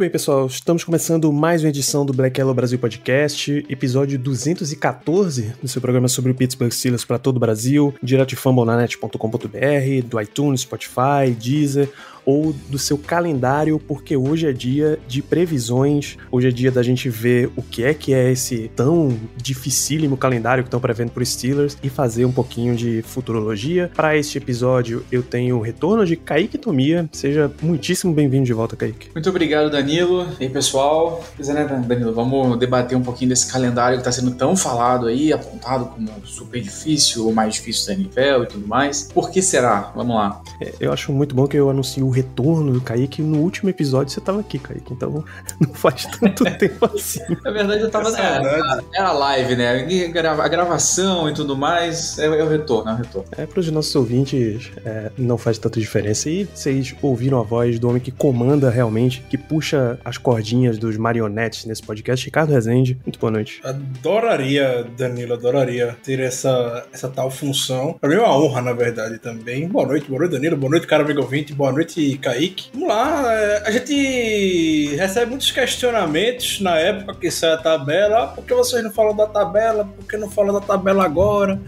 bem, pessoal. Estamos começando mais uma edição do Black Yellow Brasil Podcast, episódio 214 do seu programa sobre o Pittsburgh Steelers para todo o Brasil, direto de fumblenanet.com.br, do iTunes, Spotify, Deezer ou do seu calendário, porque hoje é dia de previsões, hoje é dia da gente ver o que é que é esse tão dificílimo calendário que estão prevendo para os Steelers e fazer um pouquinho de futurologia. Para este episódio, eu tenho o retorno de Kaique Tomia. Seja muitíssimo bem-vindo de volta, Kaique. Muito obrigado, Danilo. E aí, pessoal? Pois é, né, Danilo? Vamos debater um pouquinho desse calendário que está sendo tão falado aí, apontado como super difícil, ou mais difícil da NFL e tudo mais. Por que será? Vamos lá. É, eu acho muito bom que eu anuncio o retorno do Kaique. No último episódio você tava aqui, Kaique. Então não faz tanto tempo assim. Na verdade, eu tava. Era, era live, né? A gravação e tudo mais. É, é o retorno, é o retorno. É, para os nossos ouvintes, é, não faz tanta diferença. E vocês ouviram a voz do homem que comanda realmente, que puxa as cordinhas dos marionetes nesse podcast, Ricardo Rezende. Muito boa noite. Adoraria, Danilo, adoraria ter essa, essa tal função. Pra mim é uma honra, na verdade, também. Boa noite, boa noite, Danilo. Boa noite, cara amigo ouvinte. Boa noite, Kaique. Vamos lá, é, a gente recebe muitos questionamentos na época que sai a tabela. Ah, por que vocês não falam da tabela? Por que não falam da tabela agora?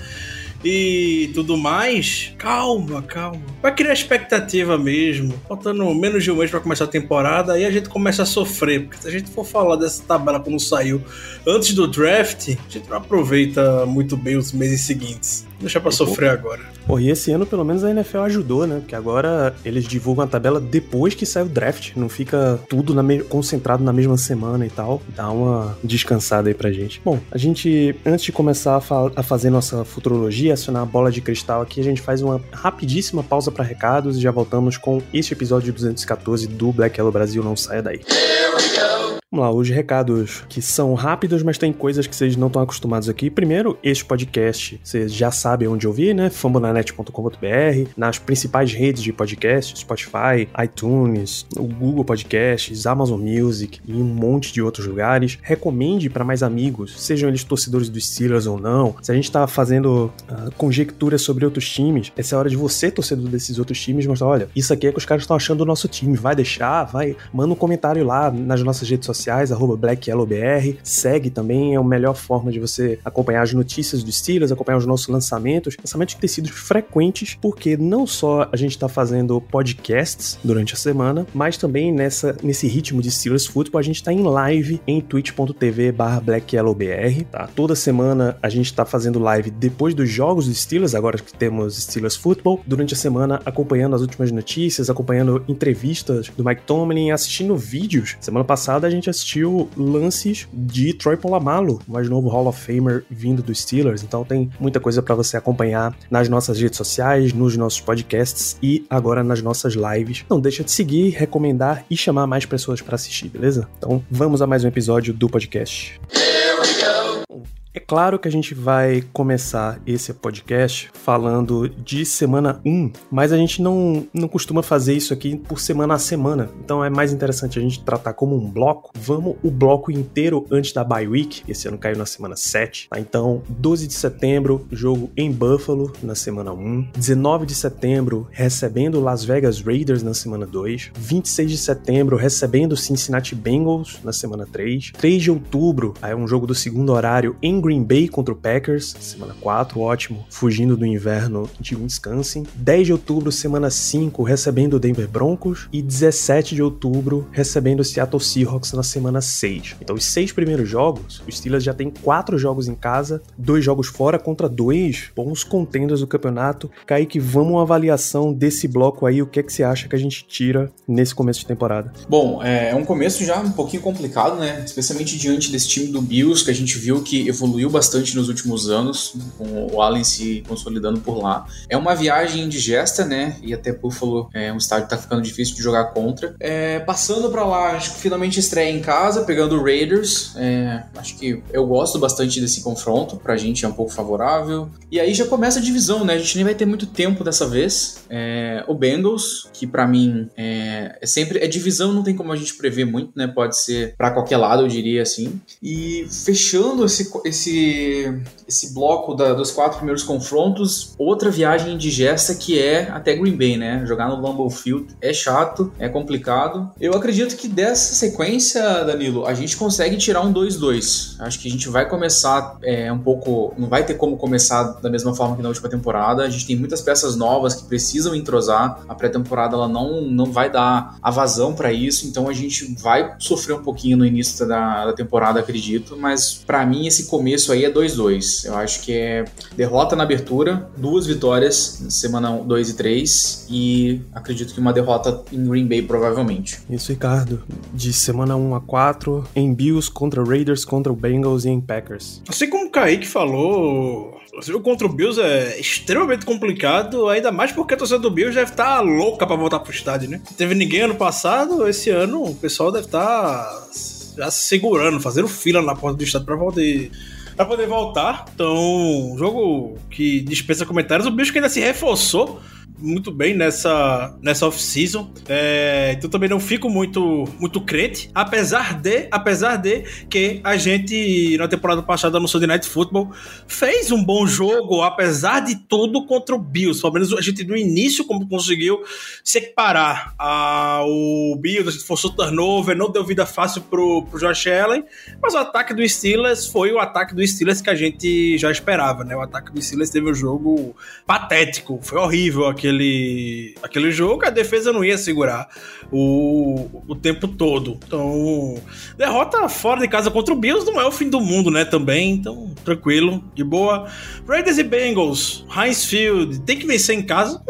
e tudo mais, calma, calma. Vai criar expectativa mesmo. Faltando menos de um mês para começar a temporada, aí a gente começa a sofrer. Porque se a gente for falar dessa tabela quando saiu antes do draft, a gente não aproveita muito bem os meses seguintes. Deixa pra sofrer agora. Pô, e esse ano pelo menos a NFL ajudou, né? Porque agora eles divulgam a tabela depois que sai o draft. Não fica tudo na concentrado na mesma semana e tal. Dá uma descansada aí pra gente. Bom, a gente, antes de começar a, a fazer nossa futurologia, acionar a bola de cristal aqui, a gente faz uma rapidíssima pausa para recados e já voltamos com este episódio 214 do Black Yellow Brasil. Não saia daí. Here we go. Vamos lá, os recados que são rápidos, mas tem coisas que vocês não estão acostumados aqui. Primeiro, este podcast, vocês já sabem onde ouvir, né? fambonanet.com.br, nas principais redes de podcast, Spotify, iTunes, o Google Podcasts, Amazon Music e um monte de outros lugares. Recomende para mais amigos, sejam eles torcedores dos Steelers ou não. Se a gente tá fazendo uh, conjecturas sobre outros times, essa é a hora de você, torcedor desses outros times, mostrar, olha, isso aqui é que os caras estão achando do nosso time. Vai deixar, vai, manda um comentário lá nas nossas redes sociais sociais, arroba BlackYellowBR. Segue também, é a melhor forma de você acompanhar as notícias dos Steelers, acompanhar os nossos lançamentos. Lançamentos que têm sido frequentes, porque não só a gente está fazendo podcasts durante a semana, mas também nessa, nesse ritmo de Steelers Football, a gente está em live em twitch.tv barra BlackYellowBR, tá? Toda semana a gente está fazendo live depois dos jogos dos Steelers, agora que temos Steelers Football, durante a semana acompanhando as últimas notícias, acompanhando entrevistas do Mike Tomlin, assistindo vídeos. Semana passada a gente assistiu lances de Troy Polamalu, mais novo Hall of Famer vindo dos Steelers. Então tem muita coisa para você acompanhar nas nossas redes sociais, nos nossos podcasts e agora nas nossas lives. Não deixa de seguir, recomendar e chamar mais pessoas para assistir, beleza? Então vamos a mais um episódio do podcast. Here we go. É claro que a gente vai começar esse podcast falando de semana 1, mas a gente não, não costuma fazer isso aqui por semana a semana. Então é mais interessante a gente tratar como um bloco. Vamos o bloco inteiro antes da bye week. Esse ano caiu na semana 7. Tá? Então, 12 de setembro, jogo em Buffalo na semana 1. 19 de setembro, recebendo Las Vegas Raiders na semana 2. 26 de setembro, recebendo Cincinnati Bengals na semana 3. 3 de outubro, é um jogo do segundo horário em Green Bay contra o Packers, semana 4, ótimo, fugindo do inverno de Wisconsin. 10 de outubro, semana 5, recebendo o Denver Broncos. E 17 de outubro, recebendo o Seattle Seahawks na semana 6. Então, os seis primeiros jogos, os Steelers já tem quatro jogos em casa, dois jogos fora contra dois bons contenders do campeonato. Kaique, vamos uma avaliação desse bloco aí, o que é que você acha que a gente tira nesse começo de temporada? Bom, é um começo já um pouquinho complicado, né? Especialmente diante desse time do Bills, que a gente viu que evoluiu evoluiu bastante nos últimos anos, com o Allen se consolidando por lá. É uma viagem indigesta, né? E até Buffalo é um estádio que tá ficando difícil de jogar contra. É, passando para lá, acho que finalmente estreia em casa, pegando o Raiders. É, acho que eu gosto bastante desse confronto, pra gente é um pouco favorável. E aí já começa a divisão, né? A gente nem vai ter muito tempo dessa vez. É, o Bengals, que para mim é, é, sempre. É divisão, não tem como a gente prever muito, né? Pode ser para qualquer lado, eu diria assim. E fechando esse, esse, esse bloco da, dos quatro primeiros confrontos, outra viagem indigesta que é até Green Bay, né? Jogar no Lambeau Field é chato, é complicado. Eu acredito que dessa sequência, Danilo, a gente consegue tirar um 2-2. Acho que a gente vai começar é, um pouco. Não vai ter como começar da mesma forma que na última temporada. A gente tem muitas peças novas que precisam entrosar. A pré-temporada ela não, não vai dar a vazão para isso, então a gente vai sofrer um pouquinho no início da, da temporada, acredito. Mas para mim esse começo aí é 2-2. Eu acho que é derrota na abertura, duas vitórias semana 2 e 3 e acredito que uma derrota em Green Bay provavelmente. Isso, Ricardo. De semana 1 a 4, em Bills contra Raiders, contra o Bengals e em Packers. Assim como o Kaique falou, o jogo contra o Bills é extremamente complicado, ainda mais porque a torcida do Bills deve estar louca pra voltar pro estádio, né? Não teve ninguém ano passado, esse ano o pessoal deve estar já se segurando, fazendo fila na porta do estádio pra poder para poder voltar. Então, jogo que dispensa comentários. O bicho que ainda se reforçou muito bem nessa, nessa off-season. É, então também não fico muito, muito crente. Apesar de, apesar de que a gente, na temporada passada no Sunday Night Football, fez um bom jogo, apesar de tudo, contra o Bills. Pelo menos a gente no início como conseguiu se equiparar ao Bills, a gente forçou turnover, não deu vida fácil pro, pro Josh Allen, mas o ataque do Steelers foi o ataque do Steelers que a gente já esperava, né? O ataque do Steelers teve um jogo patético, foi horrível aquele aquele, jogo, a defesa não ia segurar o, o tempo todo. Então, derrota fora de casa contra o Bills não é o fim do mundo, né? Também, então, tranquilo, de boa. Raiders e Bengals, Heinz Field, tem que vencer em casa.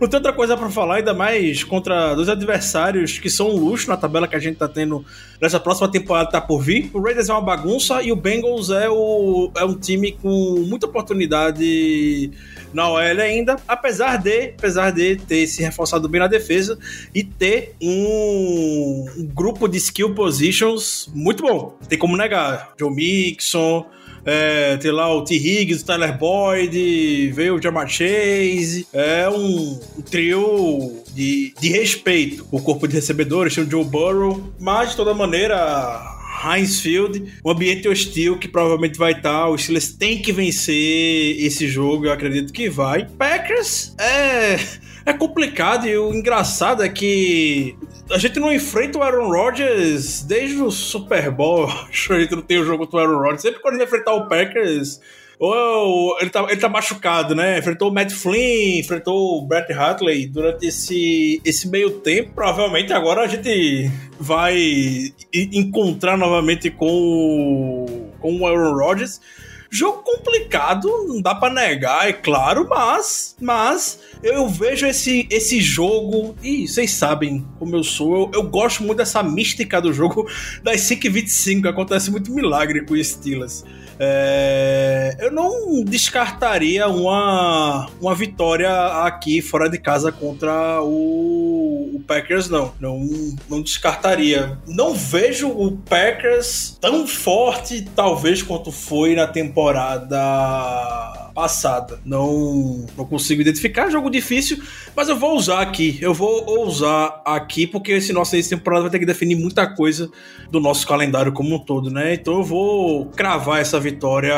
Não tem outra coisa para falar, ainda mais contra dois adversários que são um luxo na tabela que a gente tá tendo nessa próxima temporada tá por vir. O Raiders é uma bagunça e o Bengals é, o, é um time com muita oportunidade na OL ainda, apesar de, apesar de ter se reforçado bem na defesa e ter um, um grupo de skill positions muito bom. Tem como negar. Joe Mixon, é, tem lá o T. Higgins, o Tyler Boyd, veio o Jamar Chase. É um, um trio de, de respeito. O corpo de recebedores tem o Joe Burrow, mas de toda maneira Heinz Field, um ambiente hostil que provavelmente vai estar. O Steelers tem que vencer esse jogo, eu acredito que vai. Packers é é complicado e o engraçado é que a gente não enfrenta o Aaron Rodgers desde o Super Bowl. A gente não tem o jogo do Aaron Rodgers. Sempre quando gente enfrentar o Packers, ou ele tá, ele tá machucado, né? Enfrentou o Matt Flynn, enfrentou o Brett Hartley durante esse, esse meio tempo. Provavelmente agora a gente vai encontrar novamente com com o Aaron Rodgers. Jogo complicado, não dá para negar, é claro, mas, mas eu vejo esse, esse jogo e vocês sabem como eu sou, eu, eu gosto muito dessa mística do jogo das 5 acontece muito milagre com o Steelers. É, eu não descartaria uma, uma vitória aqui fora de casa contra o, o, Packers, não. não. Não descartaria. Não vejo o Packers tão forte, talvez, quanto foi na temporada passada. Não, não consigo identificar. Jogo difícil, mas eu vou usar aqui. Eu vou usar aqui porque esse nosso esse temporada vai ter que definir muita coisa do nosso calendário como um todo, né? Então eu vou cravar essa vitória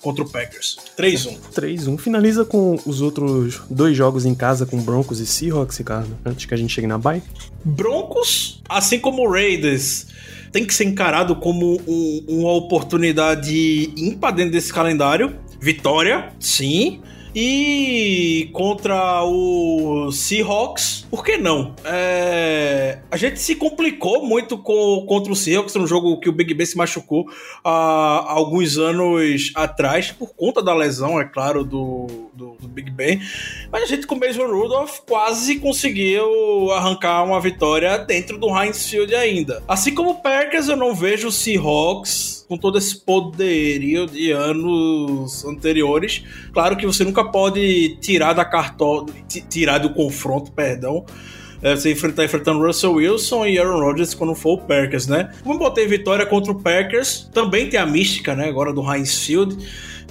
contra o Packers. 3-1. 3-1. Finaliza com os outros dois jogos em casa com Broncos e Seahawks, Ricardo, antes que a gente chegue na bye. Broncos, assim como Raiders tem que ser encarado como um, uma oportunidade ímpar dentro desse calendário. Vitória, sim. E contra o Seahawks, por que não? É... A gente se complicou muito com, contra o Seahawks no jogo que o Big Ben se machucou há alguns anos atrás, por conta da lesão, é claro, do, do, do Big Ben. Mas a gente com o Mason Rudolph quase conseguiu arrancar uma vitória dentro do Heinz Field ainda. Assim como o Packers, eu não vejo o Seahawks com todo esse poderio de anos anteriores. Claro que você nunca pode tirar da cartola, tirar do confronto, perdão, é, você enfrentar enfrentando Russell Wilson e Aaron Rodgers quando for o Packers, né? Como botei vitória contra o Packers, também tem a mística, né? Agora do Heinz Field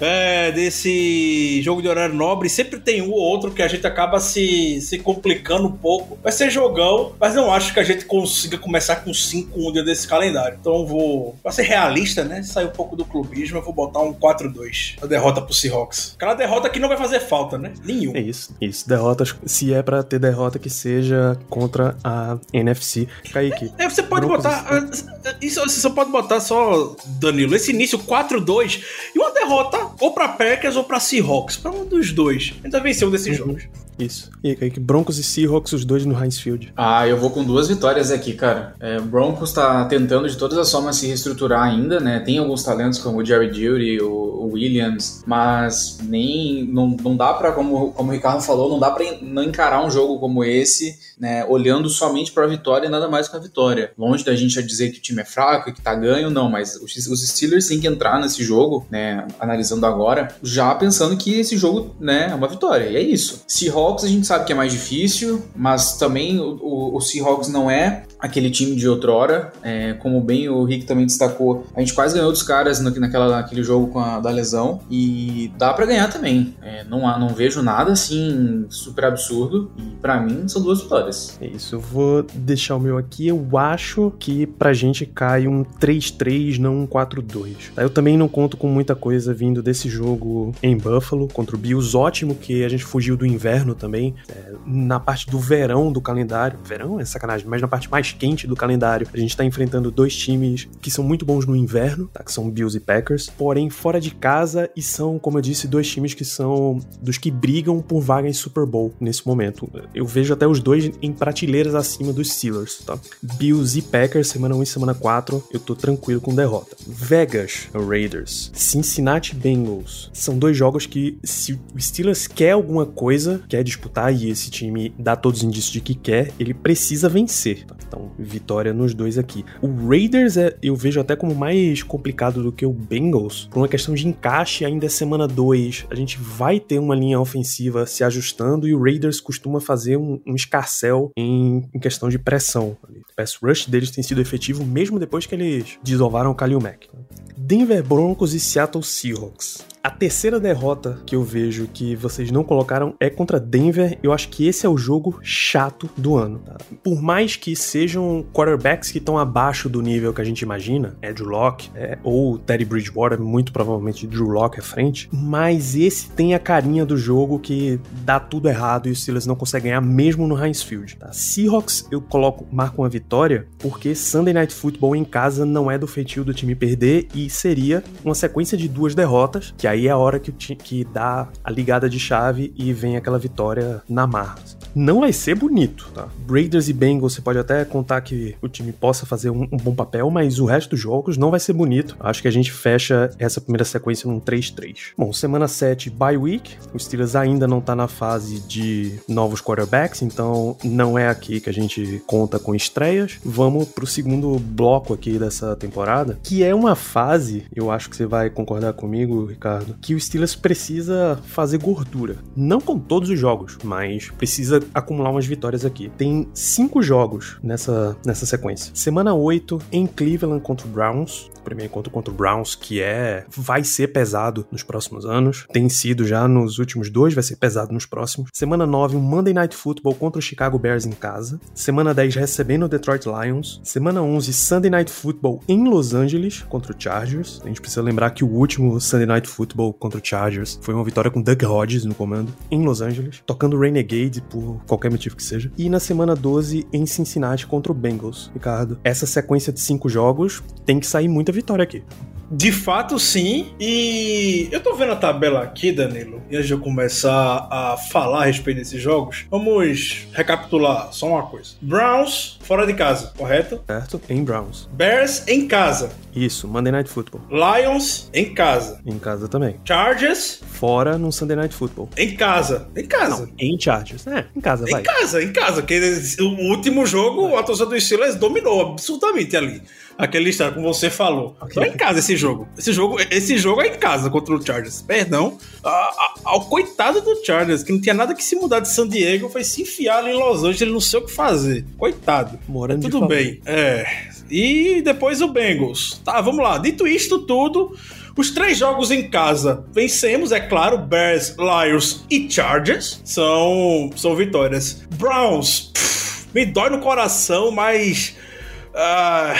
é, desse jogo de horário nobre, sempre tem um ou outro que a gente acaba se, se complicando um pouco. Vai ser jogão, mas não acho que a gente consiga começar com 5 um dia desse calendário. Então vou, pra ser realista, né? Sair um pouco do clubismo, eu vou botar um 4-2. A derrota pro Seahawks. Aquela derrota que não vai fazer falta, né? Nenhum. É isso, isso. Derrotas, se é pra ter derrota, que seja contra a NFC. Kaique. É, você pode botar. ah, Isso, você só pode botar só, Danilo, esse início 4-2 e uma derrota ou pra Packers ou pra Seahawks. Pra um dos dois. Ainda venceu um desses jogos. Isso. E aí, Kaique, Broncos e Seahawks, os dois no Heinz Field. Ah, eu vou com duas vitórias aqui, cara. É, o Broncos tá tentando de todas as formas se reestruturar ainda, né? Tem alguns talentos como o Jerry Judy, o Williams, mas nem não, não dá pra, como, como o Ricardo falou, não dá en- não encarar um jogo como esse, né? Olhando somente pra vitória e nada mais que a vitória. Longe da gente dizer que o time é fraco e que tá ganho, não, mas os, os Steelers têm que entrar nesse jogo, né? Analisando agora, já pensando que esse jogo, né, é uma vitória. E é isso. Seahawks a gente sabe que é mais difícil, mas também o, o, o Seahawks não é aquele time de outrora. É, como bem o Rick também destacou, a gente quase ganhou dos caras no, naquela, naquele jogo com a, da lesão. E dá pra ganhar também. É, não, não vejo nada assim super absurdo. E pra mim são duas vitórias. É isso, eu vou deixar o meu aqui. Eu acho que pra gente cai um 3-3, não um 4-2. Tá? Eu também não conto com muita coisa vindo desse jogo em Buffalo contra o Bills. Ótimo que a gente fugiu do inverno também. É, na parte do verão do calendário. Verão é sacanagem, mas na parte mais quente do calendário, a gente tá enfrentando dois times que são muito bons no inverno, tá? que são Bills e Packers, porém fora de casa e são, como eu disse, dois times que são dos que brigam por vaga em Super Bowl nesse momento. Eu vejo até os dois em prateleiras acima dos Steelers, tá? Bills e Packers, semana 1 e semana 4, eu tô tranquilo com derrota. Vegas Raiders, Cincinnati Bengals, são dois jogos que se o Steelers quer alguma coisa, quer disputar e esse time dá todos os indícios de que quer, ele precisa vencer. tá? Então, vitória nos dois aqui. O Raiders é, eu vejo até como mais complicado do que o Bengals, por uma questão de encaixe, ainda é semana 2. A gente vai ter uma linha ofensiva se ajustando e o Raiders costuma fazer um, um escarcel em, em questão de pressão. O pass rush deles tem sido efetivo mesmo depois que eles desovaram o Kalil Mack. Denver Broncos e Seattle Seahawks. A terceira derrota que eu vejo que vocês não colocaram é contra Denver. Eu acho que esse é o jogo chato do ano. tá? Por mais que sejam quarterbacks que estão abaixo do nível que a gente imagina, é Drew Locke é, ou Teddy Bridgewater, muito provavelmente Drew Locke à frente, mas esse tem a carinha do jogo que dá tudo errado e os Steelers não conseguem ganhar mesmo no Heinz Field. Tá? Seahawks eu coloco marco uma vitória porque Sunday Night Football em casa não é do feitio do time perder e seria uma sequência de duas derrotas, que aí é a hora que, que dá a ligada de chave e vem aquela vitória na marra. Não vai ser bonito, tá? Raiders e Bengals, você pode até contar que o time possa fazer um, um bom papel, mas o resto dos jogos não vai ser bonito. Acho que a gente fecha essa primeira sequência num 3-3. Bom, semana 7, bye week. O Steelers ainda não tá na fase de novos quarterbacks, então não é aqui que a gente conta com estreias. Vamos pro segundo bloco aqui dessa temporada, que é uma fase, eu acho que você vai concordar comigo, Ricardo, que o Steelers precisa fazer gordura. Não com todos os jogos, mas precisa acumular umas vitórias aqui. Tem cinco jogos nessa, nessa sequência. Semana 8 em Cleveland contra o Browns. Primeiro encontro contra o Browns, que é. vai ser pesado nos próximos anos. Tem sido já nos últimos dois, vai ser pesado nos próximos. Semana 9, um Monday Night Football contra o Chicago Bears em casa. Semana 10, recebendo o Detroit Lions. Semana 11, Sunday Night Football em Los Angeles contra o Chargers. A gente precisa lembrar que o último Sunday Night Football contra o Chargers foi uma vitória com Doug Hodges no comando em Los Angeles, tocando Renegade por qualquer motivo que seja. E na semana 12, em Cincinnati contra o Bengals. Ricardo, essa sequência de cinco jogos tem que sair muita vitória aqui. De fato, sim. E eu tô vendo a tabela aqui, Danilo. E antes de eu começar a falar a respeito desses jogos, vamos recapitular só uma coisa: Browns fora de casa, correto? Certo? Em Browns. Bears em casa. Isso, Monday Night Football. Lions em casa. Em casa também. Chargers Fora no Sunday Night Football. em casa. Em casa. Em Chargers. É, em casa, vai. Em casa, em casa. Porque o último jogo, a torcida dos Steelers dominou absurdamente ali. Aquele listado, como você falou. Foi em casa esse jogo. Esse jogo, esse jogo é em casa contra o Chargers. Perdão. A- a- ao coitado do Chargers, que não tinha nada que se mudar de San Diego, foi se enfiar ali em Los Angeles, ele não sei o que fazer. Coitado. Morando Tudo bem. É. E depois o Bengals. Tá, vamos lá. Dito isto tudo, os três jogos em casa vencemos, é claro. Bears, Lions e Chargers são, são vitórias. Browns, pff, me dói no coração, mas. ah,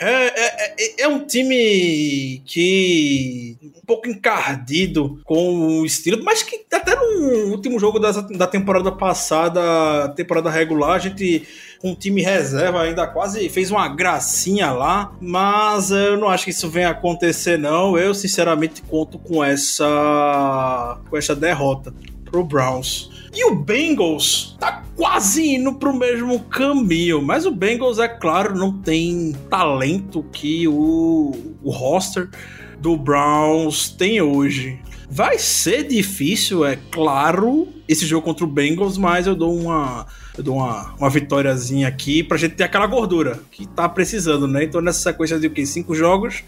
é, é- é- é um time que um pouco encardido com o estilo, mas que até no último jogo da, da temporada passada, temporada regular, a gente um time reserva ainda quase fez uma gracinha lá, mas eu não acho que isso venha acontecer não. Eu sinceramente conto com essa com essa derrota pro Browns. E o Bengals tá quase indo pro mesmo caminho, mas o Bengals é claro não tem talento que o, o roster do Browns tem hoje. Vai ser difícil, é claro, esse jogo contra o Bengals, mas eu dou uma eu dou uma, uma vitóriazinha aqui pra gente ter aquela gordura que tá precisando, né? Então nessa sequência de o quê? Cinco jogos,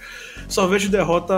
só vejo derrota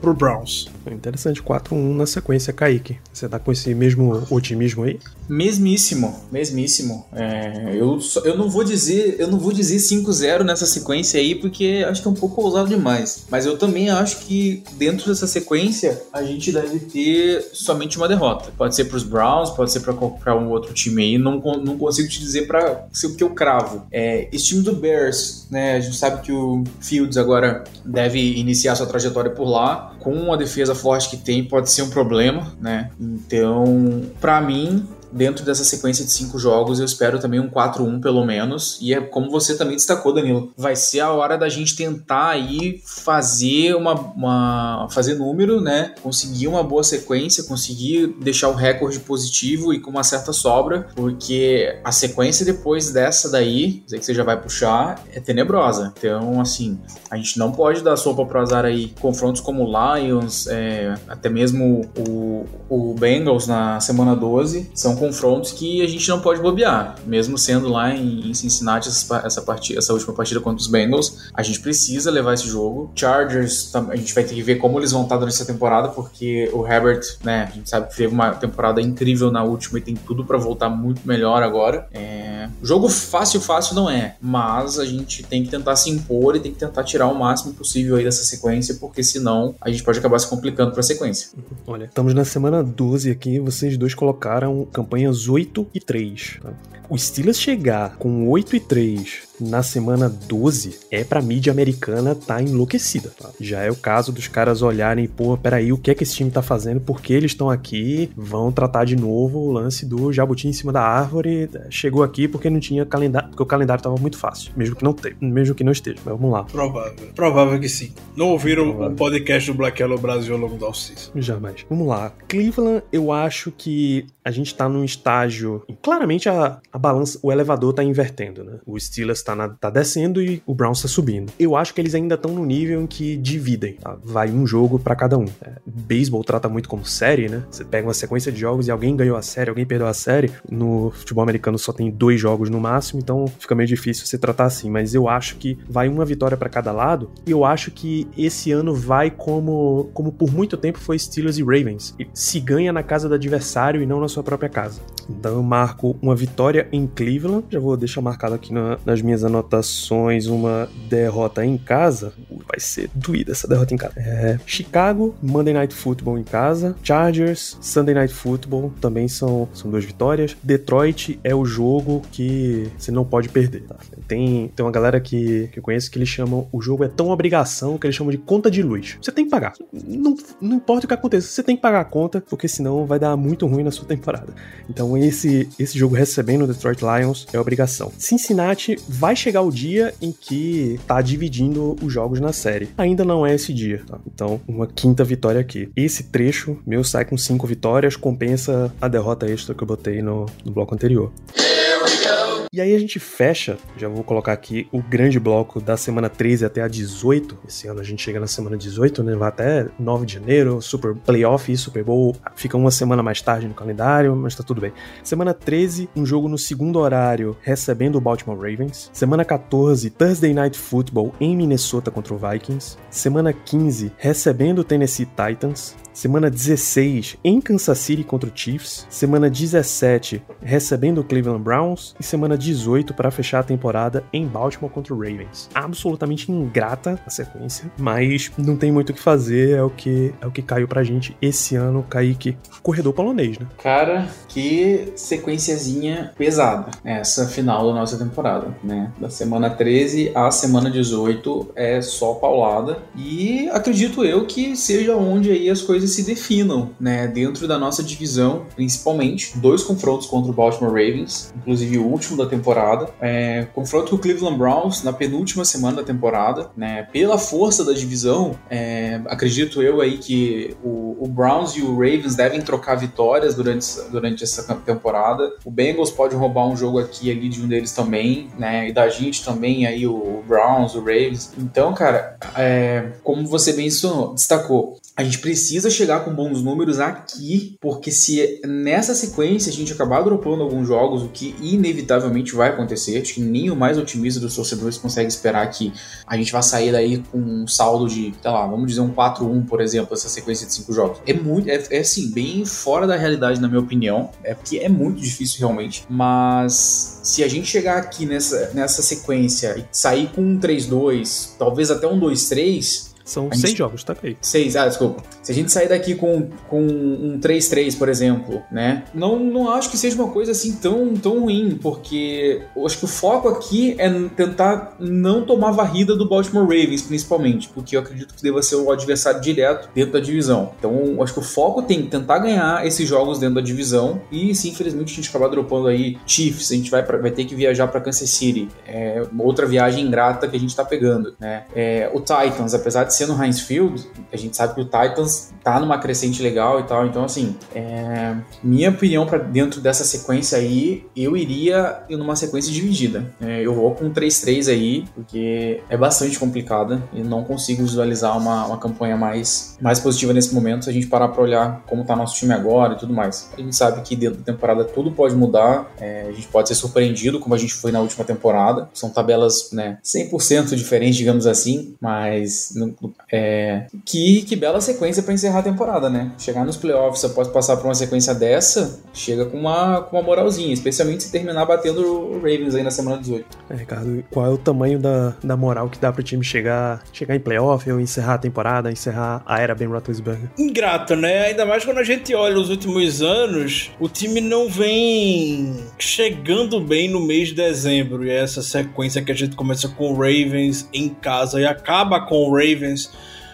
pro Browns. Interessante, 4-1 na sequência, Kaique. Você tá com esse mesmo otimismo aí? Mesmíssimo, mesmíssimo. É, eu, só- eu não vou dizer, eu não vou dizer 5-0 nessa sequência aí, porque acho que é um pouco ousado demais. Mas eu também acho que dentro dessa sequência a gente deve ter somente uma derrota. Pode ser pros Browns, pode ser pra pra um outro time aí. Não, não consigo te dizer para ser o que eu cravo. É, esse time do Bears, né? A gente sabe que o Fields agora deve iniciar sua trajetória por lá. Com a defesa forte que tem, pode ser um problema, né? Então, pra mim, dentro dessa sequência de cinco jogos, eu espero também um 4-1 pelo menos. E é como você também destacou, Danilo. Vai ser a hora da gente tentar aí fazer uma, uma- fazer número, né? Conseguir uma boa sequência, conseguir deixar o recorde positivo e com uma certa sobra, porque a sequência depois dessa daí, sei que você já vai puxar, é tenebrosa. Então, assim, a gente não pode dar sopa pro azar aí. Confrontos como o Lions, é, até mesmo o, o Bengals na semana 12, são confrontos que a gente não pode bobear. Mesmo sendo lá em, Cincinnati essa, pa- essa, partida, essa última partida contra os Bengals, a gente precisa levar esse jogo. Chargers, a gente vai ter que ver como eles vão estar durante essa temporada, porque o Herbert, né, a gente sabe que teve uma temporada incrível na última e tem tudo pra voltar muito melhor agora. É, jogo fácil, fácil não é, mas a gente tem que tentar se impor e tem que tentar tirar o máximo possível aí dessa sequência, porque senão a gente pode acabar se complicando pra sequência. Olha, estamos na semana 12 aqui, vocês dois colocaram campanhas 8 e 3. tá? O Steelers chegar com 8 e 3 na semana 12 é pra mídia americana tá enlouquecida. tá? Já é o caso dos caras olharem, pô, peraí, o que é que esse time tá fazendo? Por que eles estão aqui? Vão tratar de novo o lance do jabuti em cima da árvore. Chegou aqui porque não tinha calendário, porque o calendário tava muito fácil, mesmo que não te, mesmo que não esteja. Mas vamos lá. Provável. Provável que sim. Não ouviram Provável. o podcast do Black Yellow Brasil ao longo da off-season. Jamais. Vamos lá. Cleveland, eu acho que a gente tá num estágio. Claramente a, a balança, o elevador tá invertendo, né? O Steelers tá, na- tá descendo e o Browns tá subindo. Eu acho que eles ainda estão no nível em que dividem, tá? Vai um jogo pra cada um. É, beisebol trata muito como série, né? Você pega uma sequência de jogos e alguém ganhou a série, alguém perdeu a série. No futebol americano só tem dois jogos no máximo, então fica meio difícil você tratar assim. Mas eu acho que vai uma vitória pra cada lado. E eu acho que esse ano vai como, como por muito tempo foi Steelers e Ravens. E se ganha na casa do adversário e não na sua própria casa. Então eu marco uma vitória em Cleveland. Já vou deixar marcado aqui na- nas minhas anotações uma derrota em casa. Vai ser doída essa derrota em casa. É, Chicago, Monday Night Football em casa. Chargers, Sunday Night Football também são, são duas vitórias. Detroit é o jogo que você não pode perder. tá? Tem, tem uma galera que, que eu conheço que eles chamam o jogo é tão obrigação que eles chamam de conta de luz. Você tem que pagar. Não, não importa o que aconteça, você tem que pagar a conta, porque senão vai dar muito ruim na sua temporada. Então esse, esse jogo recebendo o Detroit Lions é obrigação. Cincinnati vai chegar o dia em que tá dividindo os jogos na série. Ainda não é esse dia, tá? Então, uma quinta vitória aqui. Esse trecho meu sai com cinco vitórias, compensa a derrota extra que eu botei no, no bloco anterior. Here we go. E aí a gente fecha, já vou colocar aqui o grande bloco da semana 13 até a 18. Esse ano a gente chega na semana 18, né? Vai até 9 de janeiro, Super Playoff e Super Bowl. Fica uma semana mais tarde no calendário, mas tá tudo bem. Semana 13, um jogo no segundo horário, recebendo o Baltimore Ravens. Semana 14, Thursday Night Football em Minnesota contra o Vikings. Semana 15, recebendo o Tennessee Titans. Semana 16 em Kansas City contra o Chiefs. Semana 17 recebendo o Cleveland Browns. E semana 18 para fechar a temporada em Baltimore contra o Ravens. Absolutamente ingrata a sequência, mas não tem muito o que fazer. É o que é o que caiu pra gente esse ano. Kaique, corredor polonês, né? Cara, que sequenciazinha pesada essa final da nossa temporada, né? Da semana 13 à semana 18 é só paulada. E acredito eu que seja onde aí as coisas se definam, né? Dentro da nossa divisão, principalmente. Dois confrontos contra o Baltimore Ravens, inclusive o último da temporada. É, confronto com o Cleveland Browns na penúltima semana da temporada, né? Pela força da divisão, é, acredito eu aí que o, o Browns e o Ravens devem trocar vitórias durante, durante essa temporada. O Bengals pode roubar um jogo aqui ali de um deles também, né? E da gente também aí o Browns, o Ravens. Então, cara, é, como você bem destacou, a gente precisa chegar com bons números aqui, porque se nessa sequência a gente acabar dropando alguns jogos, o que inevitavelmente vai acontecer, acho que nem o mais otimista dos torcedores consegue esperar que a gente vá sair daí com um saldo de, sei lá, vamos dizer um 4-1, por exemplo, essa sequência de cinco jogos. É muito, é, é assim, bem fora da realidade, na minha opinião, é porque é muito difícil realmente, mas se a gente chegar aqui nessa, nessa sequência e sair com um 3-2, talvez até um 2-3, São seis gente- jogos, tá aí. Seis, ah, desculpa. Se a gente sair daqui com, com um 3-3, por exemplo, né? Não, não acho que seja uma coisa assim tão, tão ruim, porque eu acho que o foco aqui é tentar não tomar varrida do Baltimore Ravens, principalmente, porque eu acredito que deva ser o adversário direto dentro da divisão. Então, eu acho que o foco tem que tentar ganhar esses jogos dentro da divisão e, se infelizmente a gente acabar dropando aí Chiefs, a gente vai, pra- vai ter que viajar para Kansas City. É outra viagem ingrata que a gente tá pegando, né? É, o Titans, apesar de no Heinz Field, a gente sabe que o Titans tá numa crescente legal e tal. Então, assim, é, minha opinião para dentro dessa sequência aí, eu iria numa sequência dividida. É, eu vou com um 3-3 aí, porque é bastante complicada e não consigo visualizar uma, uma campanha mais, mais positiva nesse momento se a gente parar para olhar como tá nosso time agora e tudo mais. A gente sabe que dentro da temporada tudo pode mudar, é, a gente pode ser surpreendido como a gente foi na última temporada. São tabelas, né, 100% diferentes, digamos assim, mas não- é, que, que bela sequência para encerrar a temporada, né? Chegar nos playoffs após passar por uma sequência dessa, chega com uma, com uma moralzinha, especialmente se terminar batendo o Ravens aí na semana 18. É, Ricardo, qual é o tamanho da, da moral que dá pro time chegar, chegar em playoff ou encerrar a temporada, encerrar a era Ben Roethlisberger? Ingrato, né? Ainda mais quando a gente olha os últimos anos, o time não vem chegando bem no mês de dezembro. E essa sequência que a gente começa com o Ravens em casa e acaba com o Ravens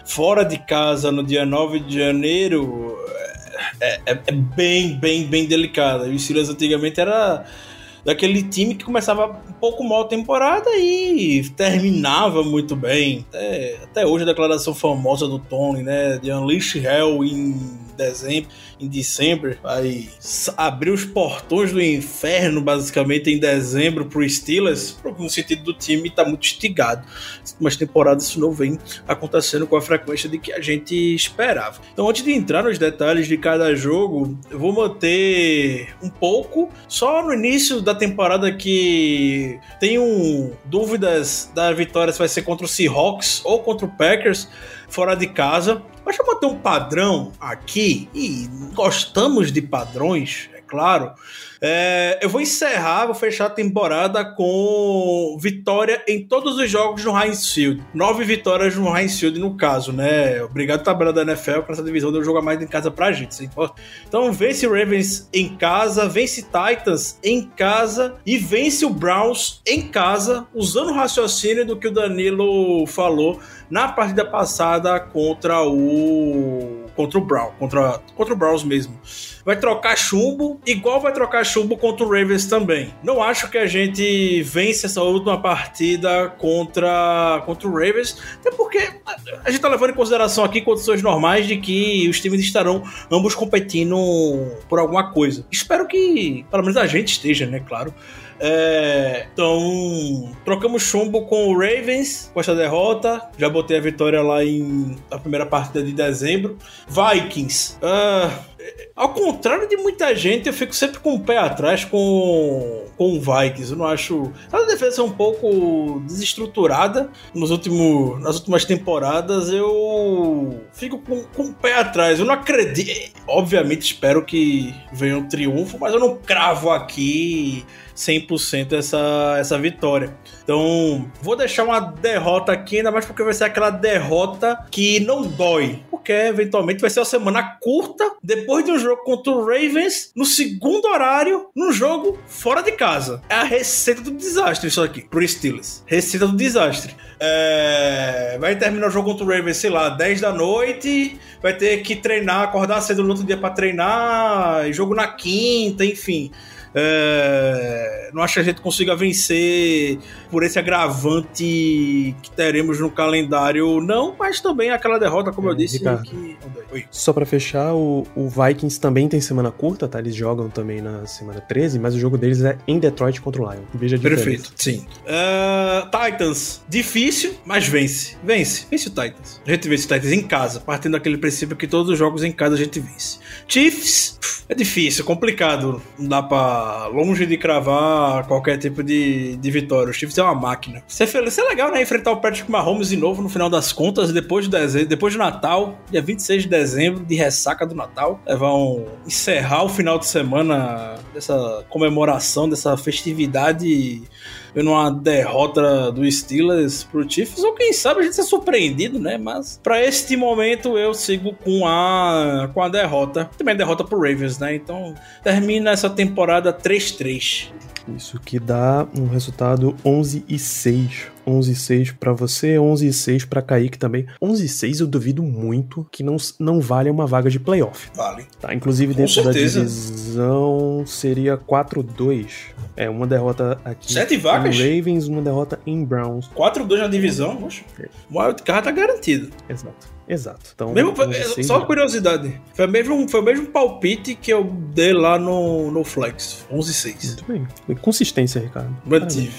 fora de casa no dia 9 de janeiro é, é- é bem, bem, bem delicada. E o Steelers antigamente era daquele time que começava um pouco mal a temporada e terminava muito bem. Até, até hoje a declaração famosa do Tony, né? De Unleash Hell dezembro, em dezembro, vai s- abrir os portões do inferno, basicamente, em dezembro pro Steelers, no sentido do time tá muito instigado. Mas temporadas isso não vem acontecendo com a frequência de que a gente esperava. Então, antes de entrar nos detalhes de cada jogo, eu vou manter um pouco só no início da temporada que tenho dúvidas da vitória se vai ser contra o Seahawks ou contra o Packers fora de casa. Mas eu manter um padrão aqui e gostamos de padrões, claro. É, eu vou encerrar, vou fechar a temporada com vitória em todos os jogos no Heinz Field. Nove vitórias no Heinz Field, no caso, né? Obrigado, tabela da NFL, para essa divisão de eu jogar mais em casa pra gente. Então, vence Ravens em casa, vence Titans em casa e vence o Browns em casa, usando o raciocínio do que o Danilo falou na partida passada contra o contra o Brown, contra, contra o Browns mesmo. Vai trocar chumbo, igual vai trocar chumbo contra o Ravens também. Não acho que a gente vence essa última partida contra, contra o Ravens, até porque a gente tá levando em consideração aqui condições normais de que os times estarão ambos competindo por alguma coisa. Espero que, pelo menos a gente esteja, né, claro. É, então, trocamos chumbo com o Ravens com essa derrota. Já botei a vitória lá em na primeira partida de dezembro. Vikings. Ah, ao contrário de muita gente, eu fico sempre com o pé atrás com, com o Vikings. Eu não acho. A defesa é um pouco desestruturada nos últimos, nas últimas temporadas. Eu fico com, com o pé atrás. Eu não acredito. Obviamente, espero que venha um triunfo, mas eu não cravo aqui 100% essa, essa vitória. Então, vou deixar uma derrota aqui, ainda mais porque vai ser aquela derrota que não dói. Porque eventualmente vai ser uma semana curta, depois de um jogo contra o Ravens, no segundo horário, num jogo fora de casa. É a receita do desastre isso aqui, pro Steelers. Receita do desastre. É... Vai terminar o jogo contra o Ravens, sei lá, 10 da noite, vai ter que treinar, acordar cedo no outro dia para treinar, jogo na quinta, enfim. É, não acho que a gente consiga vencer por esse agravante que teremos no calendário, não, mas também aquela derrota, como É, eu disse. Ricardo. Que... Oi. Só pra fechar, o, o Vikings também tem semana curta, tá? Eles jogam também na semana 13, mas o jogo deles é em Detroit contra o Lion. Veja. Perfeito, sim. É, Titans, difícil, mas vence. Vence, vence o Titans. A gente vence o Titans em casa, partindo daquele princípio que todos os jogos em casa a gente vence. Chiefs, pff, é difícil, é complicado. Não dá pra, longe de cravar qualquer tipo de, de vitória. O Chiefs é uma máquina. Isso é, isso é legal, né? Enfrentar o Patrick Mahomes de novo no final das contas, depois de dezembro, depois do Natal, dia 26 de dezembro, de ressaca do Natal. É, vão encerrar o final de semana dessa comemoração, dessa festividade vendo uma derrota do Steelers pro Chiefs, ou quem sabe a gente ser surpreendido, né? Mas pra este momento eu sigo com a com a derrota. Também derrota pro Ravens, né? Então termina essa temporada 3-3. Isso que dá um resultado 11 e 6. 11 e 6 pra você, 11 e 6 pra Kaique também. 11 e 6 eu duvido muito que não, não valha uma vaga de playoff. Vale. Tá, inclusive Com dentro certeza. da divisão seria 4-2. É, uma derrota aqui Sete vagas? em Ravens, uma derrota em Browns. 4-2 na divisão, poxa. O wildcard tá garantido. Exato. Exato. Então, Mesmo, 11 e 6 só uma curiosidade. Foi o mesmo, foi mesmo palpite que eu dei lá no, no Flex. 11-6. Muito bem. Consistência, Ricardo. Mantive.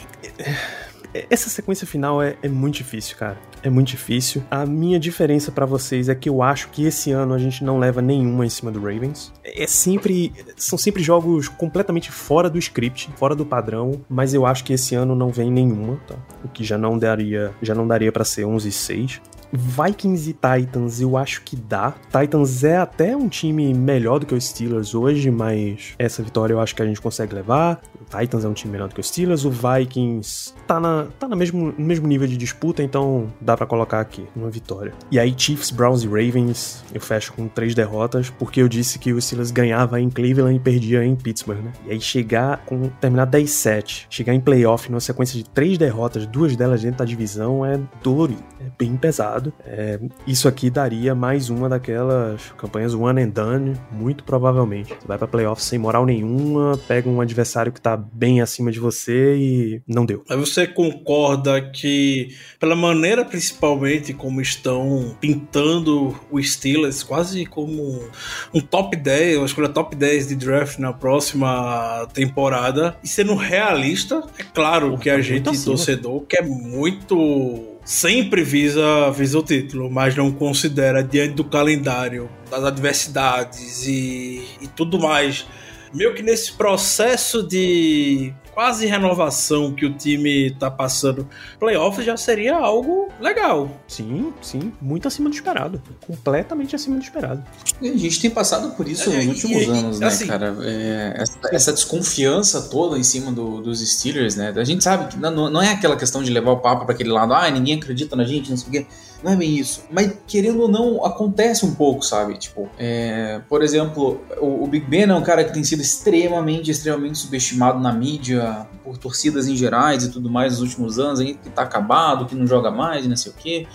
Essa sequência final é, é muito difícil, cara. É muito difícil. A minha diferença pra vocês é que eu acho que esse ano a gente não leva nenhuma em cima do Ravens. É sempre. São sempre jogos completamente fora do script, fora do padrão, mas eu acho que esse ano não vem nenhuma, tá? O que já não daria, já não daria para ser 11 e 6. Vikings e Titans, eu acho que dá. Titans é até um time melhor do que os Steelers hoje, mas essa vitória eu acho que a gente consegue levar. O Titans é um time melhor do que os Steelers. O Vikings tá, na, tá no, mesmo, no mesmo nível de disputa, então dá pra colocar aqui uma vitória. E aí, Chiefs, Browns e Ravens, eu fecho com três derrotas, porque eu disse que o Steelers ganhava em Cleveland e perdia em Pittsburgh, né? E aí chegar com terminar 10-7, chegar em playoff numa sequência de três derrotas, duas delas dentro da divisão, é dolorido, é bem pesado. É, isso aqui daria mais uma daquelas campanhas one and done, muito provavelmente. Você vai pra playoff sem moral nenhuma, pega um adversário que tá bem acima de você e não deu. Mas você concorda que, pela maneira principalmente como estão pintando o Steelers, quase como um top 10, uma escolha top 10 de draft na próxima temporada, e sendo realista, é claro Porra, que a tá gente, torcedor, quer muito. Sempre visa, visa o título, mas não considera diante do calendário, das adversidades e, e tudo mais. Meio que nesse processo de quase renovação que o time tá passando, playoffs já seria algo legal. Sim, sim, muito acima do esperado. Completamente acima do esperado. E A gente tem passado por isso É, nos e- últimos e- anos, né, assim- cara? É, essa, essa desconfiança toda em cima do- dos Steelers, né? A gente sabe que não, não é aquela questão de levar o papo para aquele lado, ah, ninguém acredita na gente, não sei o quê. Não é bem isso. Mas, querendo ou não, acontece um pouco, sabe? Tipo, é, por exemplo, o, o Big Ben é um cara que tem sido extremamente, extremamente subestimado na mídia, por torcidas em gerais e tudo mais nos últimos anos, aí que tá acabado, que não joga mais, não sei o quê.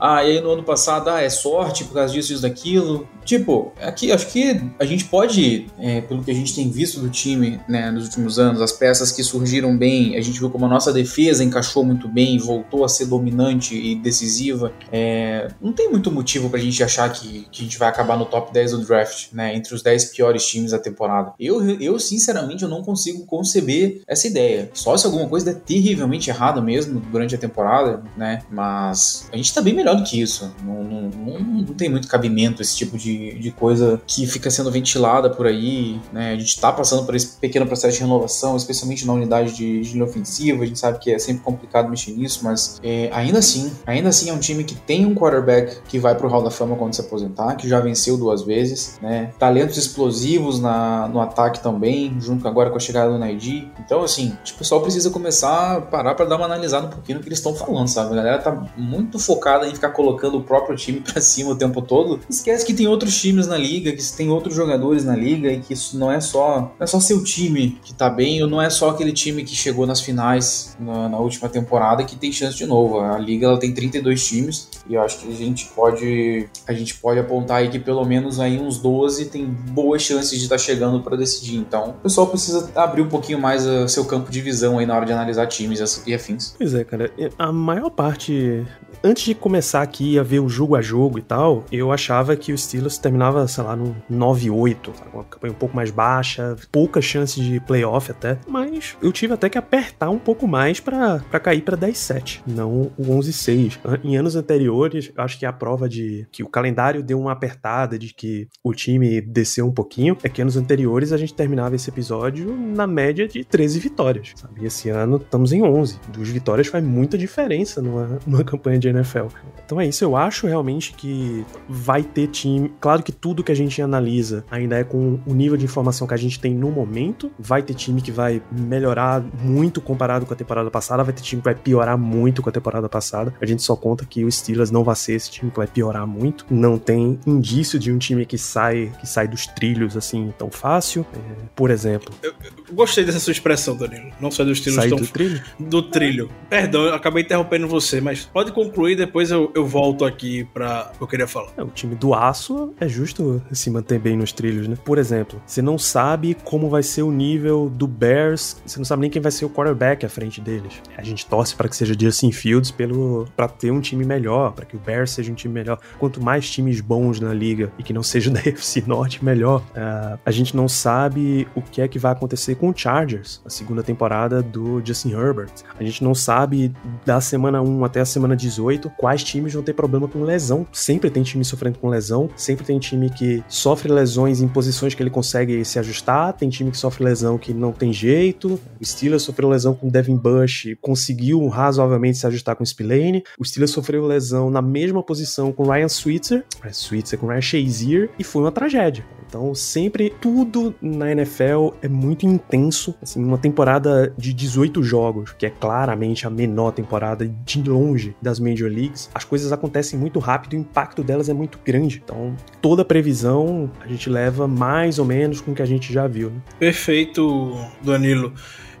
Ah, e aí no ano passado, ah, é sorte por causa disso, isso, daquilo. Tipo, aqui acho que a gente pode, é, pelo que a gente tem visto do time né, nos últimos anos, as peças que surgiram bem, a gente viu como a nossa defesa encaixou muito bem, voltou a ser dominante e decisiva. É, não tem muito motivo pra gente achar que, que a gente vai acabar no top 10 do draft, né? Entre os 10 piores times da temporada. Eu, eu sinceramente, eu não consigo conceber essa ideia. Só se alguma coisa der terrivelmente errada mesmo durante a temporada, né? Mas a gente tá bem melhor do que isso. Não, não, não, tem muito cabimento esse tipo de, de coisa que fica sendo ventilada por aí, né? A gente tá passando por esse pequeno processo de renovação, especialmente na unidade de, de linha ofensiva. A gente sabe que é sempre complicado mexer nisso, mas é, ainda assim, ainda assim é um time que tem um quarterback que vai pro Hall da Fama quando se aposentar, que já venceu duas vezes, né? Talentos explosivos na, no ataque também, junto agora com a chegada do Naidi. Então, assim, o pessoal precisa começar a parar para dar uma analisada um pouquinho no que eles estão falando, sabe? A galera tá muito focada em ficar colocando o próprio time para cima o tempo todo. Esquece que tem outros times na liga, que tem outros jogadores na liga e que isso não é só, não é só seu time que tá bem, ou não é só aquele time que chegou nas finais na, na última temporada que tem chance de novo. A liga ela tem 32 times e eu acho que a gente pode a gente pode apontar aí que pelo menos aí uns 12 tem boas chances de estar tá chegando para decidir. Então, o pessoal precisa abrir um pouquinho mais o seu campo de visão aí na hora de analisar times e afins. Pois é, cara. A maior parte antes de começar aqui a ver o jogo a jogo e tal, eu achava que o Steelers terminava, sei lá, no 9-8, uma campanha um pouco mais baixa, poucas chances de playoff até, mas eu tive até que apertar um pouco mais para cair para 10-7, não o 11-6. Em anos anteriores, acho que a prova de que o calendário deu uma apertada, de que o time desceu um pouquinho, é que anos anteriores a gente terminava esse episódio na média de 13 vitórias, sabe? E esse ano estamos em 11. Duas vitórias faz muita diferença numa, numa campanha de NFL. Então é isso, eu acho realmente que vai ter time. Claro que tudo que a gente analisa ainda é com o nível de informação que a gente tem no momento. Vai ter time que vai melhorar muito comparado com a temporada passada, vai ter time que vai piorar muito com a temporada passada. A gente só conta que o Steelers não vai ser esse time que vai piorar muito. Não tem indício de um time que sai que sai dos trilhos assim tão fácil. É, por exemplo. Eu, eu, gostei dessa sua expressão, Danilo. Não sai dos trilhos sai tão do trilho? Do trilho. Perdão, eu acabei interrompendo você, mas pode concluir concluir, depois eu, eu volto aqui que eu queria falar. É, o time do aço é justo se manter bem nos trilhos, né? Por exemplo, você não sabe como vai ser o nível do Bears, você não sabe nem quem vai ser o quarterback à frente deles. A gente torce para que seja Justin Fields pelo para ter um time melhor, para que o Bears seja um time melhor. Quanto mais times bons na liga e que não seja da FC Norte, melhor. Uh, a gente não sabe o que é que vai acontecer com o Chargers, a segunda temporada do Justin Herbert. A gente não sabe da semana 1 até a semana 18 quais times vão ter problema com lesão. Sempre tem time sofrendo com lesão, sempre tem time que sofre lesões em posições que ele consegue se ajustar, tem time que sofre lesão que não tem jeito. O Steelers sofreu lesão com Devin Bush, conseguiu razoavelmente se ajustar com o Spillane. O Steelers sofreu lesão na mesma posição com Ryan Switzer, Ryan Switzer com Ryan Shazier, e foi uma tragédia. Então, sempre tudo na NFL é muito intenso. Assim, uma temporada de 18 jogos, que é claramente a menor temporada de longe das Major Leagues, as coisas acontecem muito rápido o impacto delas é muito grande. Então, toda previsão a gente leva mais ou menos com o que a gente já viu. Né? Perfeito, Danilo.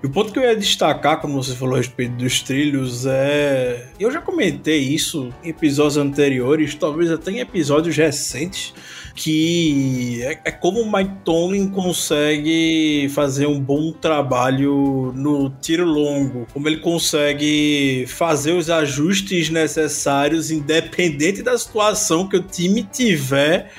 E o ponto que eu ia destacar quando você falou a respeito dos trilhos é. Eu já comentei isso em episódios anteriores, talvez até em episódios recentes, que é, é como o Mike Tomlin consegue fazer um bom trabalho no tiro longo, como ele consegue fazer os ajustes necessários, independente da situação que o time tiver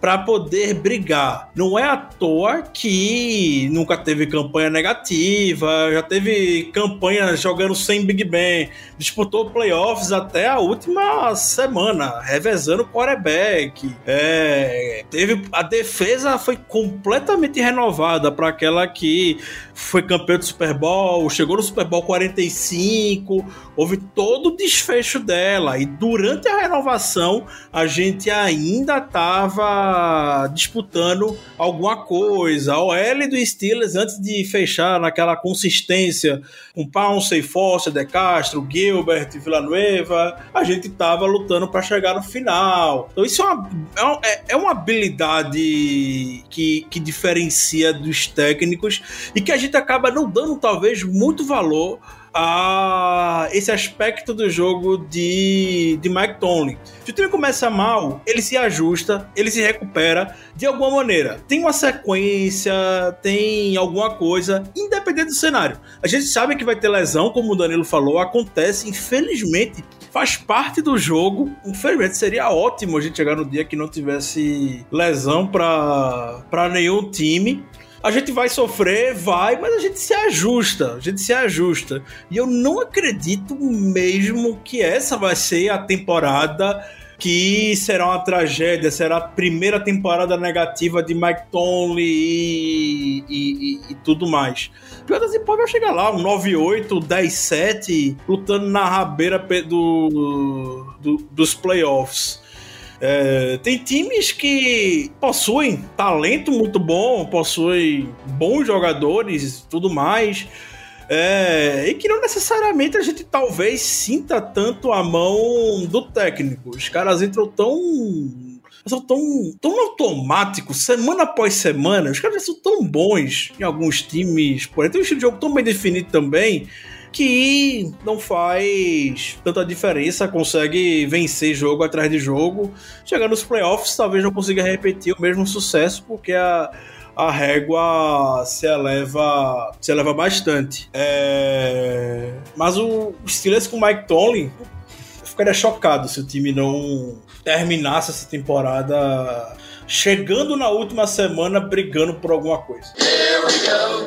para poder brigar. Não é à toa que nunca teve campanha negativa, já teve campanha jogando sem Big Ben, disputou playoffs até a última semana, revezando o quarterback. É, teve a defesa foi completamente renovada para aquela que foi campeão do Super Bowl, chegou no Super Bowl 45, houve todo o desfecho dela e durante a renovação a gente ainda disputando alguma coisa. O L do Steelers antes de fechar naquela consistência com Pouncey, Foster, De Castro, Gilbert, Villanueva, a gente estava lutando para chegar no final. Então isso é uma, é, é uma habilidade que, que diferencia dos técnicos e que a gente acaba não dando talvez muito valor a esse aspecto do jogo de, de Mike Tomlin. Se o time começa mal, ele se ajusta, ele se recupera de alguma maneira. Tem uma sequência, tem alguma coisa, independente do cenário. A gente sabe que vai ter lesão, como o Danilo falou, acontece, infelizmente, faz parte do jogo. Infelizmente, seria ótimo a gente chegar no dia que não tivesse lesão para nenhum time. A gente vai sofrer, vai, mas a gente se ajusta, a gente se ajusta. E eu não acredito mesmo que essa vai ser a temporada que será uma tragédia, será a primeira temporada negativa de Mike Tomlin e, e, e, e tudo mais. Pior das hipóteses vai chegar lá, um 9-8, 10-7, lutando na rabeira do, do, dos playoffs. É, tem times que possuem talento muito bom, possuem bons jogadores tudo mais. É, e que não necessariamente a gente talvez sinta tanto a mão do técnico. Os caras entram tão são tão, tão automáticos, semana após semana. Os caras são tão bons em alguns times. Porém, tem um estilo de jogo tão bem definido também que não faz tanta diferença, consegue vencer jogo atrás de jogo. Chegar nos playoffs, talvez não consiga repetir o mesmo sucesso, porque a, a régua se eleva, se eleva bastante. É... Mas o Steelers com o Mike Tomlin, eu ficaria chocado se o time não terminasse essa temporada chegando na última semana brigando por alguma coisa.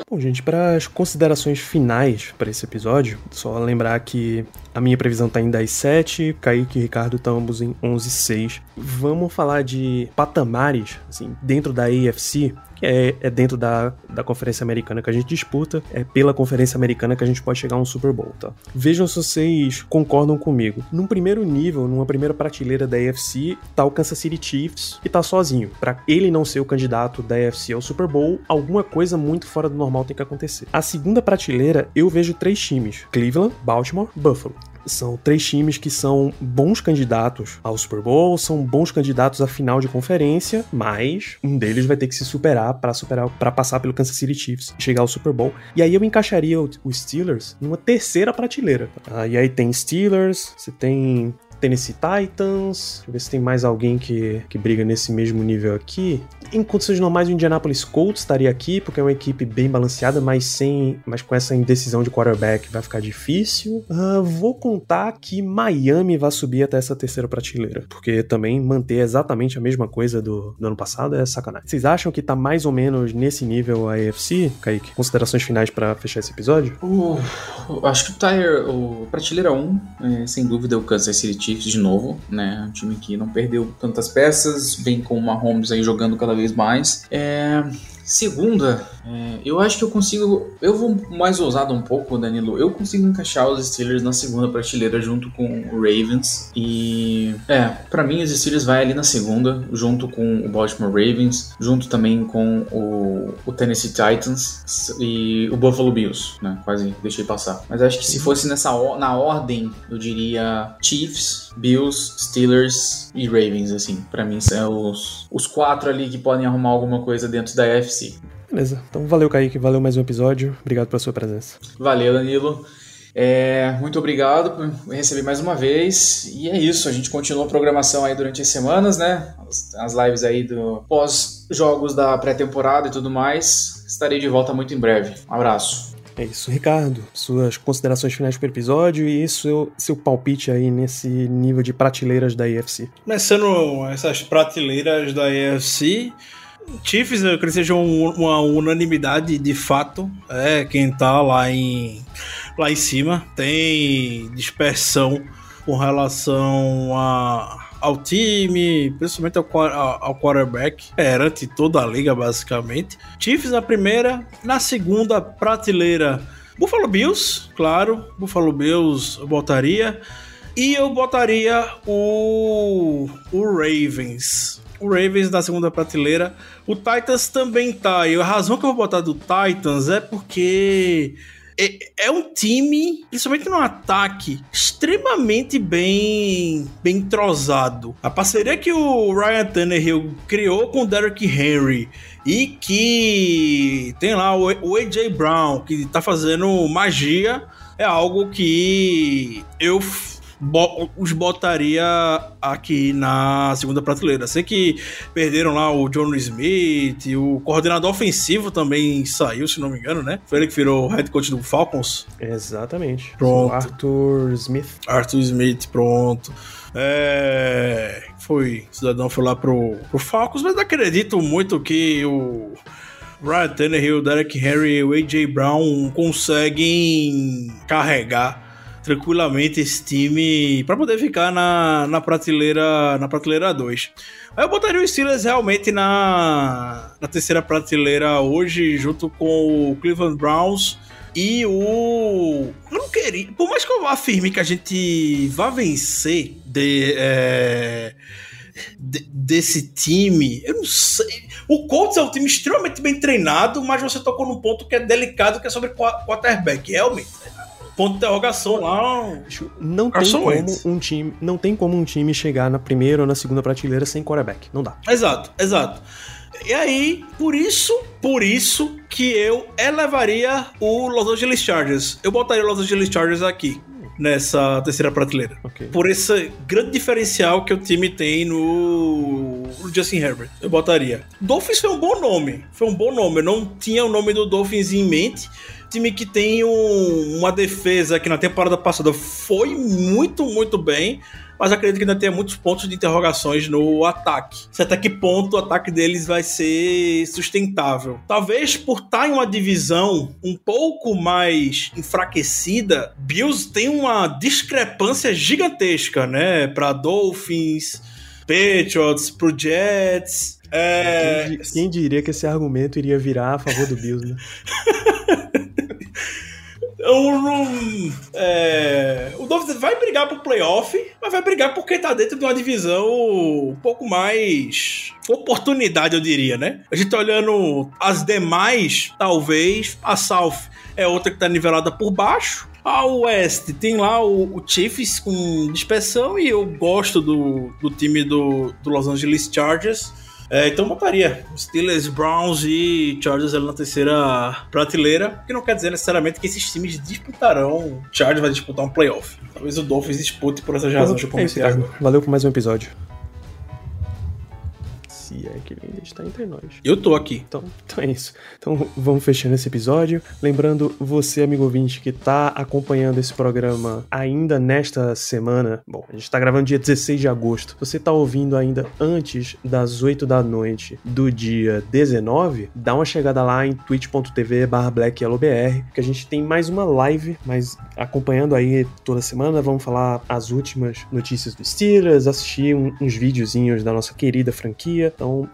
Bom, gente, para as considerações finais para esse episódio, só lembrar que a minha previsão tá em 10,7, Kaique e Ricardo estão ambos em 11,6. Vamos falar de patamares, assim, dentro da AFC, que é, é, dentro da, da Conferência Americana que a gente disputa, é pela Conferência Americana que a gente pode chegar a um Super Bowl, tá? Vejam se vocês concordam comigo. Num primeiro nível, numa primeira prateleira da AFC, tá o Kansas City Chiefs e tá sozinho. Para ele não ser o candidato da AFC ao Super Bowl, alguma coisa muito fora do normal tem que acontecer. A segunda prateleira, eu vejo três times: Cleveland, Baltimore, Buffalo. São três times que são bons candidatos ao Super Bowl, são bons candidatos à final de conferência, mas um deles vai ter que se superar para superar para passar pelo Kansas City Chiefs e chegar ao Super Bowl. E aí eu encaixaria os Steelers numa terceira prateleira. Ah, e aí tem Steelers, você tem Tennessee Titans. Deixa eu ver se tem mais alguém que, que briga nesse mesmo nível aqui. Em condições normais, o Indianapolis Colts estaria aqui, porque é uma equipe bem balanceada, mas sem. Mas com essa indecisão de quarterback vai ficar difícil. Uh, vou contar que Miami vai subir até essa terceira prateleira. Porque também manter exatamente a mesma coisa do, do ano passado é sacanagem. Vocês acham que tá mais ou menos nesse nível a AFC, Kaique? Considerações finais para fechar esse episódio? Uh, acho que o Tire, o prateleira 1, é, sem dúvida, o Kansas City Chiefs de novo, né? Um time que não perdeu tantas peças, vem com o Mahomes aí jogando cada vez mais. É, Segunda, é, eu acho que eu consigo. Eu vou mais ousado um pouco, Danilo. Eu consigo encaixar os Steelers na segunda prateleira junto com o Ravens. E. É, para mim os Steelers vai ali na segunda, junto com o Baltimore Ravens, junto também com o, o Tennessee Titans e o Buffalo Bills, né? Quase deixei passar. Mas acho que se fosse nessa na ordem, eu diria Chiefs, Bills, Steelers e Ravens, assim. para mim são os, os quatro ali que podem arrumar alguma coisa dentro da FC Beleza. Então valeu, Kaique. Valeu mais um episódio. Obrigado pela sua presença. Valeu, Danilo. É, muito obrigado por receber mais uma vez. E é isso, a gente continua a programação aí durante as semanas, né? As, as lives aí do pós-jogos da pré-temporada e tudo mais. Estarei de volta muito em breve. Um abraço. É isso, Ricardo. Suas considerações finais para o episódio e seu, seu palpite aí nesse nível de prateleiras da EFC. Começando essas prateleiras da EFC, Chiefs, eu creio que seja um, uma unanimidade de fato. É quem tá lá em, lá em cima. Tem dispersão com relação a, ao time, principalmente ao, ao quarterback, perante toda a liga, basicamente. Chiefs na primeira, na segunda prateleira. Buffalo Bills, claro, Buffalo Bills eu botaria. E eu botaria o, o Ravens o Ravens na segunda prateleira. O Titans também tá. E a razão que eu vou botar do Titans é porque é, é, um time, principalmente no ataque, extremamente bem, bem entrosado. A parceria que o Ryan Tannehill criou com o Derrick Henry e que tem lá o, o AJ Brown, que tá fazendo magia é algo que eu bo- os botaria aqui na segunda prateleira. Sei que perderam lá o John Smith, o coordenador ofensivo também saiu, se não me engano, né? Foi ele que virou head coach do Falcons. Exatamente. Pronto. O Arthur Smith. Arthur Smith, pronto. É, foi, o cidadão foi lá pro, pro Falcons, mas acredito muito que o Ryan Tannehill, Derek Henry e o A.J. Brown conseguem carregar tranquilamente esse time para poder ficar na, na prateleira na prateleira 2. Aí eu botaria o Steelers realmente na, na terceira prateleira hoje, junto com o Cleveland Browns e o. Eu não queria. Por mais que eu afirme que a gente vá vencer de, é, de- desse time, eu não sei. O Colts é um time extremamente bem treinado, mas você tocou num ponto que é delicado, que é sobre qua- quarterback. Realmente. Ponto de interrogação lá. Não tem Carson como Wentz. um time, não tem como um time chegar na primeira ou na segunda prateleira sem quarterback. Não dá. Exato, exato. E aí, por isso, por isso que eu elevaria o Los Angeles Chargers. Eu botaria o Los Angeles Chargers aqui, nessa terceira prateleira. Ok. Por esse grande diferencial que o time tem no, no Justin Herbert. Eu botaria. Dolphins foi um bom nome. Foi um bom nome. Eu não tinha o nome do Dolphins em mente. Time que tem um- uma defesa que na temporada passada foi muito, muito bem. Mas acredito que ainda tem muitos pontos de interrogações no ataque. Se até que ponto o ataque deles vai ser sustentável. Talvez por estar em uma divisão um pouco mais enfraquecida, Bills tem uma discrepância gigantesca, né? Para Dolphins, Patriots, pro Jets. É, Quem, quem diria que esse argumento iria virar a favor do Bills, né? Não. é, o Dolphins vai brigar pro playoff, mas vai brigar porque tá dentro de uma divisão um pouco mais. oportunidade, eu diria, né? A gente tá olhando as demais, talvez. A South é outra que tá nivelada por baixo. A West tem lá o, o Chiefs com dispersão e eu gosto do, do time do, do Los Angeles Chargers. É, então botaria Steelers, Browns e Chargers ali na terceira prateleira, que não quer dizer necessariamente que esses times disputarão. Chargers vai disputar um playoff. Talvez o Dolphins dispute por essas razões que eu É isso, comentei agora. Thiago. Valeu por mais um episódio. Se é que ele ainda está entre nós. Eu tô aqui. Então, então é isso. Então vamos fechando esse episódio. Lembrando você, amigo ouvinte, que tá acompanhando esse programa ainda nesta semana. Bom, a gente tá gravando dia 16 de agosto. Você tá ouvindo ainda antes das 8 da noite do dia 19, dá uma chegada lá em twitch.tv blackyellowbr, que a gente tem mais uma live, mas acompanhando aí toda semana, vamos falar as últimas notícias do Steelers, assistir um- uns videozinhos da nossa querida franquia. Então,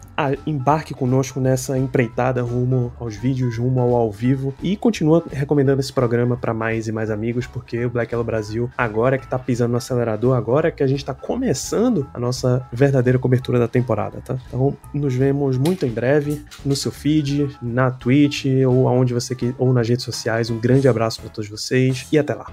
embarque conosco nessa empreitada rumo aos vídeos, rumo ao ao vivo e continua recomendando esse programa para mais e mais amigos, porque o Black Yellow Brasil agora é que tá pisando no acelerador, agora é que a gente tá começando a nossa verdadeira cobertura da temporada, tá? Então, nos vemos muito em breve no seu feed, na Twitch ou aonde você que ou nas redes sociais. Um grande abraço para todos vocês e até lá.